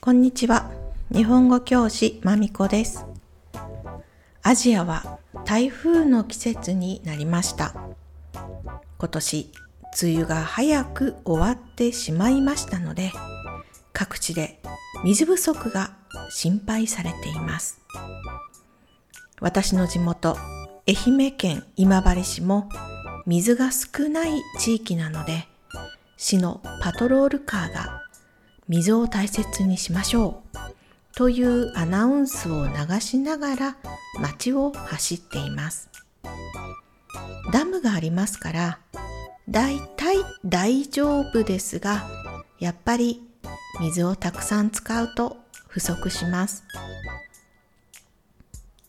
こんにちは。日本語教師まみこです。アジアは台風の季節になりました。今年、梅雨が早く終わってしまいましたので、各地で水不足が心配されています。私の地元、愛媛県今治市も水が少ない地域なので、市のパトロールカーが水を大切にしましょうというアナウンスを流しながら街を走っています。ダムがありますから、だいたい大丈夫ですが、やっぱり水をたくさん使うと不足します。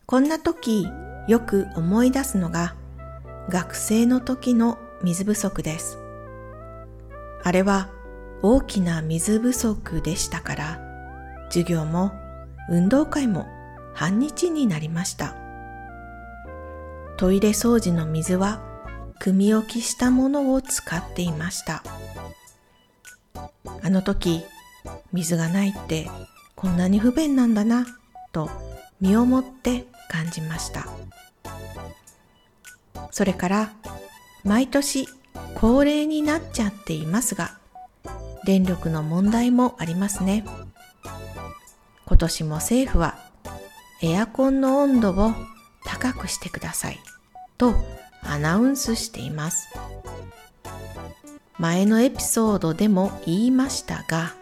こんな時よく思い出すのが学生の時の水不足です。あれは大きな水不足でしたから授業も運動会も半日になりました。トイレ掃除の水は組み置きしたものを使っていました。あの時水がないってこんなに不便なんだなと身をもって感じました。それから毎年恒例になっちゃっていますが電力の問題もありますね。今年も政府はエアコンの温度を高くしてくださいとアナウンスしています。前のエピソードでも言いましたが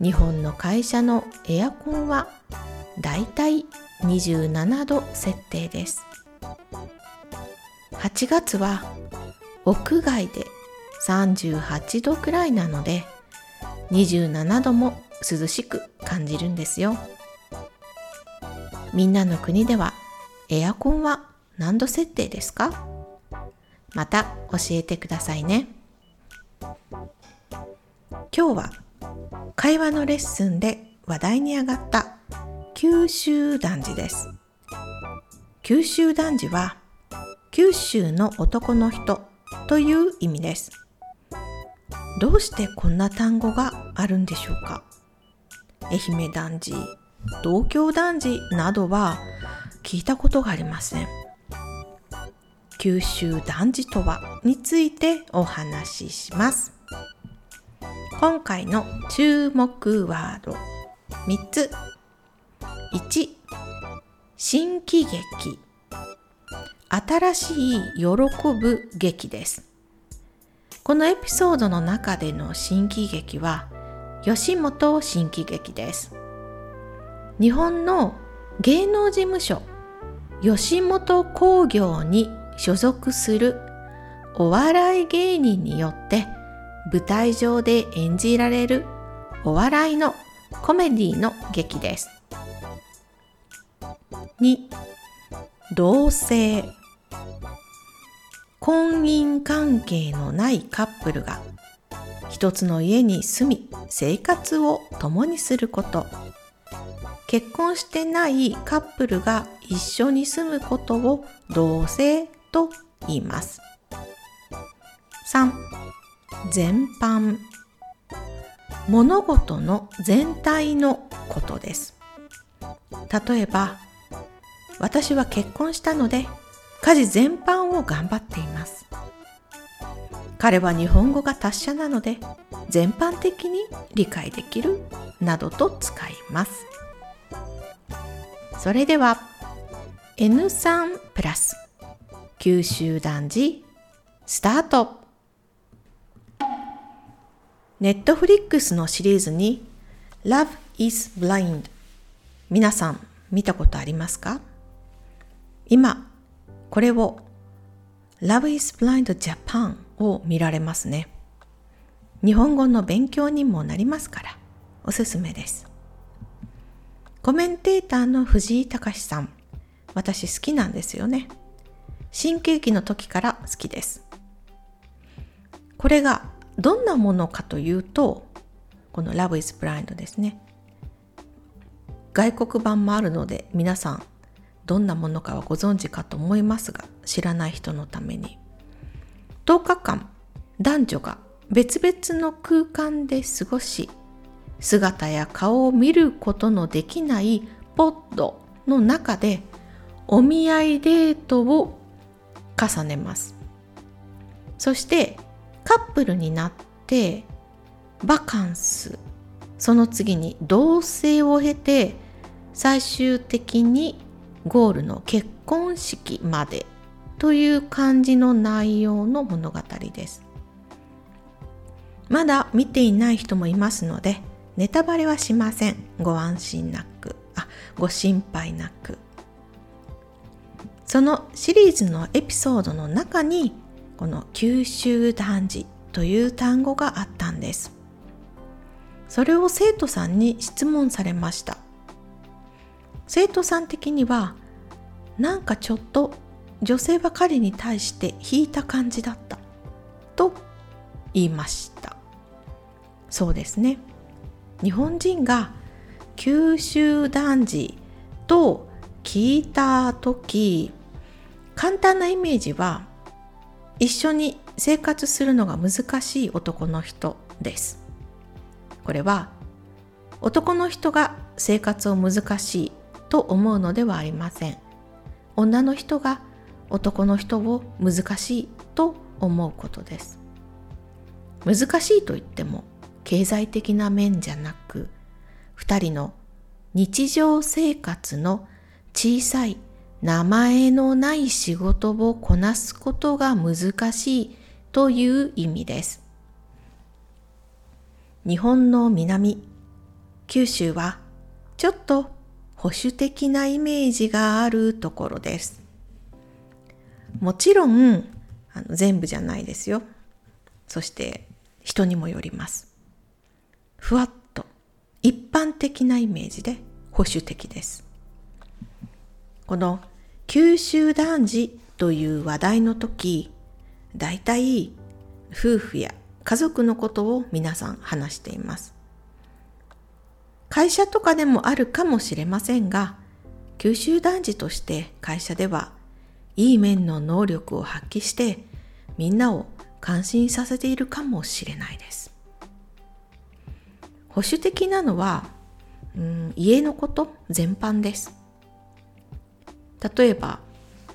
日本の会社のエアコンはだいたい27度設定です。8月は屋外で38度くらいなので27度も涼しく感じるんですよ。みんなの国ではエアコンは何度設定ですか？また教えてくださいね。今日は会話のレッスンで話題に上がった九州男児です。九州男児は九州の男の人という意味です。どうしてこんな単語があるんでしょうか？愛媛男児、東京男児などは聞いたことがありません。九州男児とはについてお話しします。今回の注目ワード3つ1新喜劇。新しい喜ぶ劇です。このエピソードの中での新喜劇は吉本新喜劇です。日本の芸能事務所吉本興業に所属するお笑い芸人によって舞台上で演じられるお笑いのコメディの劇です。2同性。婚姻関係のないカップルが一つの家に住み生活を共にすること。結婚してないカップルが一緒に住むことを同性と言います。3全般。物事の全体のことです。例えば私は結婚したので家事全般を頑張っています。彼は日本語が達者なので全般的に理解できるなどと使います。それでは N3 プラス九州男児スタートネットフリックスのシリーズに Love is Blind 皆さん見たことありますか？今、これを Love is Blind Japan を見られますね。日本語の勉強にもなりますからおすすめです。コメンテーターの藤井隆さん、私好きなんですよね。新喜劇の時から好きです。これがどんなものかというと、この Love is Blind ですね。外国版もあるので皆さんどんなものかはご存知かと思いますが知らない人のために。10日間男女が別々の空間で過ごし姿や顔を見ることのできないポッドの中でお見合いデートを重ねます。そしてカップルになってバカンス。その次に同棲を経て最終的にゴールの結婚式までという感じの内容の物語です。まだ見ていない人もいますのでネタバレはしません。ご安心なく。あご心配なく。そのシリーズのエピソードの中にこの九州男児という単語があったんです。それを生徒さんに質問されました。生徒さん的にはなんかちょっと女性は彼に対して引いた感じだった。と言いました。そうですね。日本人が九州男児と聞いた時簡単なイメージは一緒に生活するのが難しい男の人です。これは男の人が生活を難しいと思うのではありません女の人が男の人を難しいと思うことです難しいと言っても経済的な面じゃなく2人の日常生活の小さい名前のない仕事をこなすことが難しいという意味です。日本の南、九州はちょっと保守的なイメージがあるところです。もちろんあの全部じゃないですよ。そして人にもよります。ふわっと一般的なイメージで保守的です。この九州男児という話題の時、だいたい夫婦や家族のことを皆さん話しています。会社とかでもあるかもしれませんが、九州男児として会社ではいい面の能力を発揮してみんなを感心させているかもしれないです。保守的なのは、うん、家のこと全般です。例えば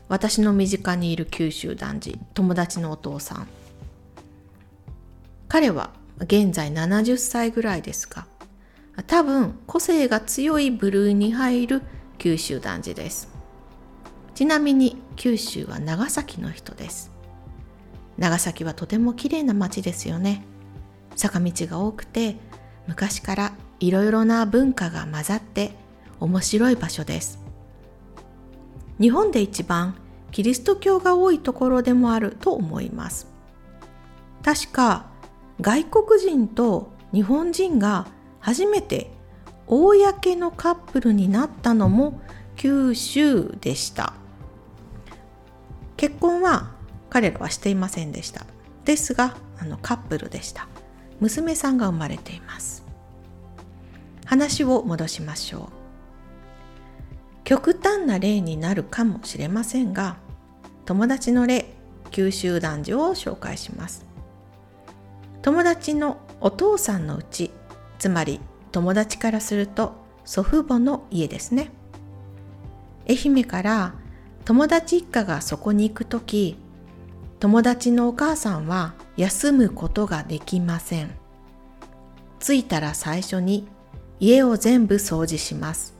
私の身近にいる九州男児友達のお父さん彼は現在70歳ぐらいですが多分個性が強い部類に入る九州男児です。ちなみに九州は長崎の人です。長崎はとても綺麗な街ですよね。坂道が多くて昔からいろいろな文化が混ざって面白い場所です。日本で一番キリスト教が多いところでもあると思います。確か外国人と日本人が初めて公のカップルになったのも九州でした。結婚は彼らはしていませんでした。ですがあのカップルでした。娘さんが生まれています。話を戻しましょう。極端な例になるかもしれませんが友達の例九州男女を紹介します。友達のお父さんのうちつまり友達からすると祖父母の家ですね。愛媛から友達一家がそこに行く時友達のお母さんは休むことができません。着いたら最初に家を全部掃除します。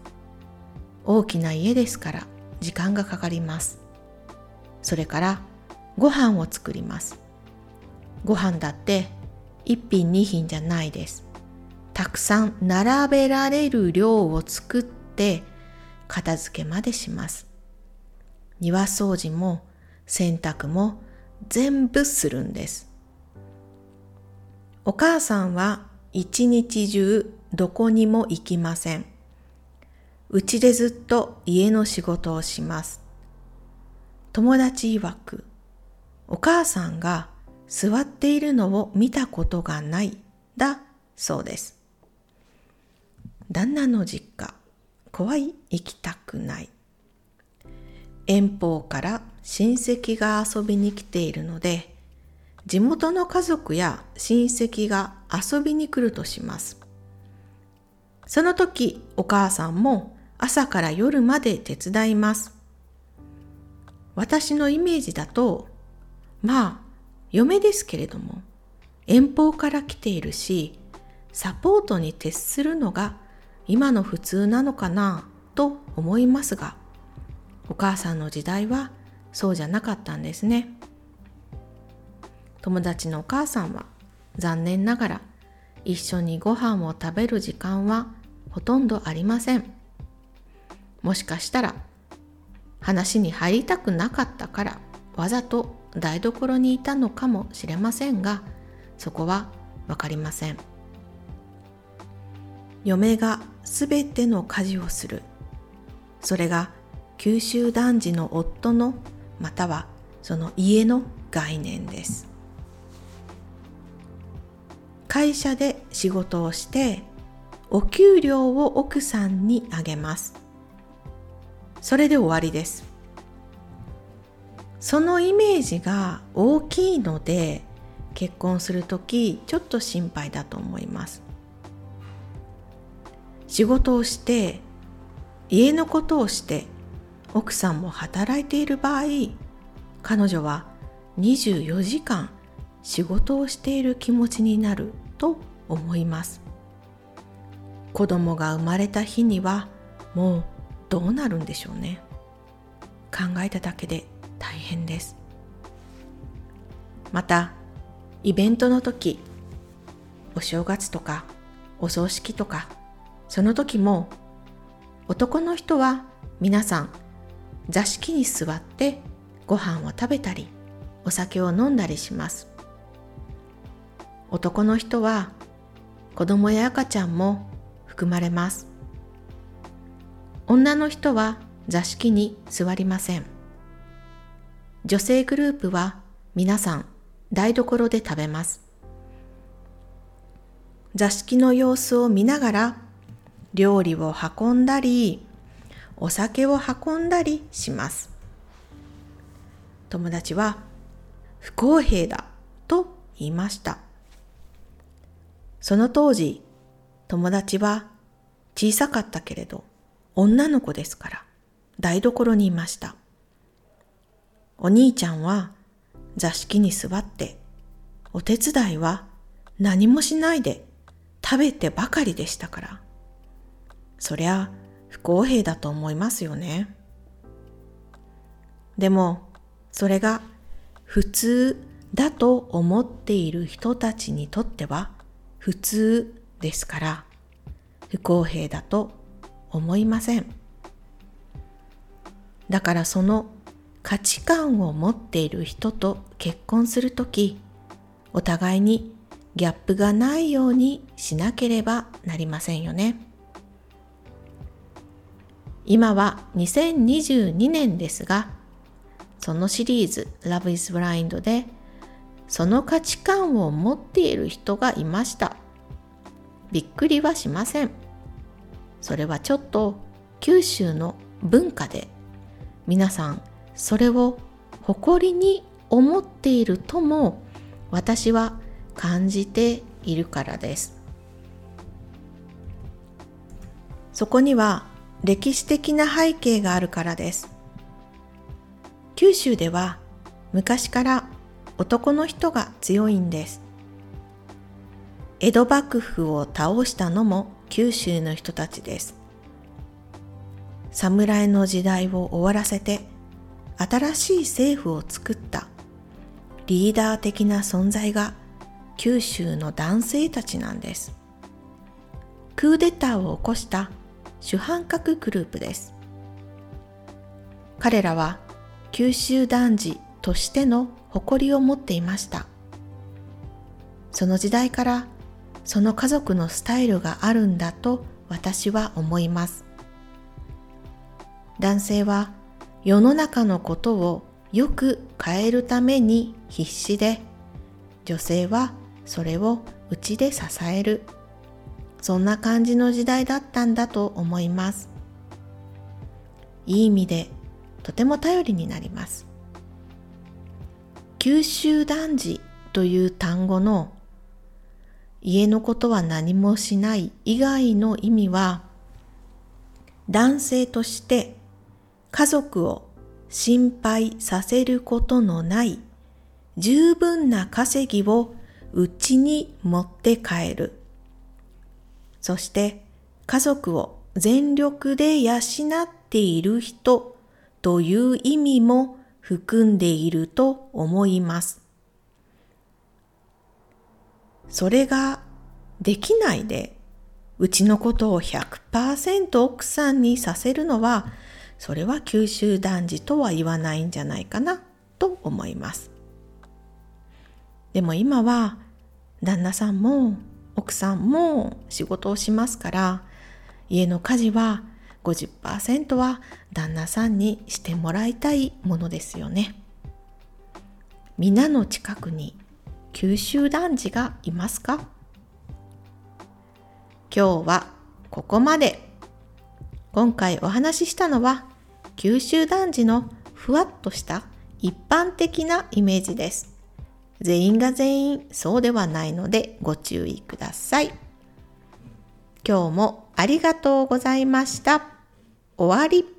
大きな家ですから時間がかかります。それからご飯を作ります。ご飯だって一品二品じゃないです。たくさん並べられる量を作って片付けまでします庭掃除も洗濯も全部するんですお母さんは一日中どこにも行きませんうちでずっと家の仕事をします。友達曰く、お母さんが座っているのを見たことがないだそうです。旦那の実家、怖い。行きたくない。遠方から親戚が遊びに来ているので地元の家族や親戚が遊びに来るとします。その時お母さんも朝から夜まで手伝います。私のイメージだとまあ嫁ですけれども遠方から来ているしサポートに徹するのが今の普通なのかな？と思いますがお母さんの時代はそうじゃなかったんですね。友達のお母さんは残念ながら一緒にご飯を食べる時間はほとんどありません。もしかしたら話に入りたくなかったからわざと台所にいたのかもしれませんがそこは分かりません。嫁がすべての家事をする。それが九州男児の夫のまたはその家の概念です。会社で仕事をしてお給料を奥さんにあげます。それで終わりです。そのイメージが大きいので結婚する時ちょっと心配だと思います。仕事をして家のことをして奥さんも働いている場合彼女は24時間仕事をしている気持ちになると思います。子供が生まれた日にはもうどうなるんでしょうね。考えただけで大変です。またイベントの時お正月とかお葬式とかその時も男の人は皆さん座敷に座ってご飯を食べたりお酒を飲んだりします。男の人は子供や赤ちゃんも含まれます。女の人は座敷に座りません。女性グループは皆さん台所で食べます。座敷の様子を見ながら料理を運んだりお酒を運んだりします。友達は不公平だと言いました。その当時友達は小さかったけれど女の子ですから台所にいました。お兄ちゃんは座敷に座って、お手伝いは何もしないで食べてばかりでしたから。そりゃ不公平だと思いますよね。でも、それが普通だと思っている人たちにとっては普通ですから、不公平だと思いません。だからその価値観を持っている人と結婚するとき、お互いにギャップがないようにしなければなりませんよね。今は2022年ですが、そのシリーズ Love is Blind でその価値観を持っている人がいました。びっくりはしません。それはちょっと九州の文化で皆さんそれを誇りに思っているとも私は感じているからですそこには歴史的な背景があるからです。九州では昔から男の人が強いんです。江戸幕府を倒したのも九州の人たちです。侍の時代を終わらせて新しい政府を作ったリーダー的な存在が九州の男性たちなんです。クーデターを起こした主犯格グループです。彼らは九州男児としての誇りを持っていました。その時代からその家族のスタイルがあるんだと私は思います。男性は世の中のことをよく変えるために必死で女性はそれをうちで支えるそんな感じの時代だったんだと思いますいい意味でとても頼りになります九州男児という単語の家のことは何もしない以外の意味は男性として家族を心配させることのない十分な稼ぎをうちに持って帰る。そして家族を全力で養っている人という意味も含んでいると思います。それができないでうちのことを100%奥さんにさせるのはそれは九州男児とは言わないんじゃないかなと思います。でも今は旦那さんも奥さんも仕事をしますから家の家事は50%は旦那さんにしてもらいたいものですよね。皆の近くに九州男児がいますか？今日はここまで。今回お話ししたのは九州男児のふわっとした一般的なイメージです。全員が全員そうではないのでご注意ください。今日もありがとうございました。終わり。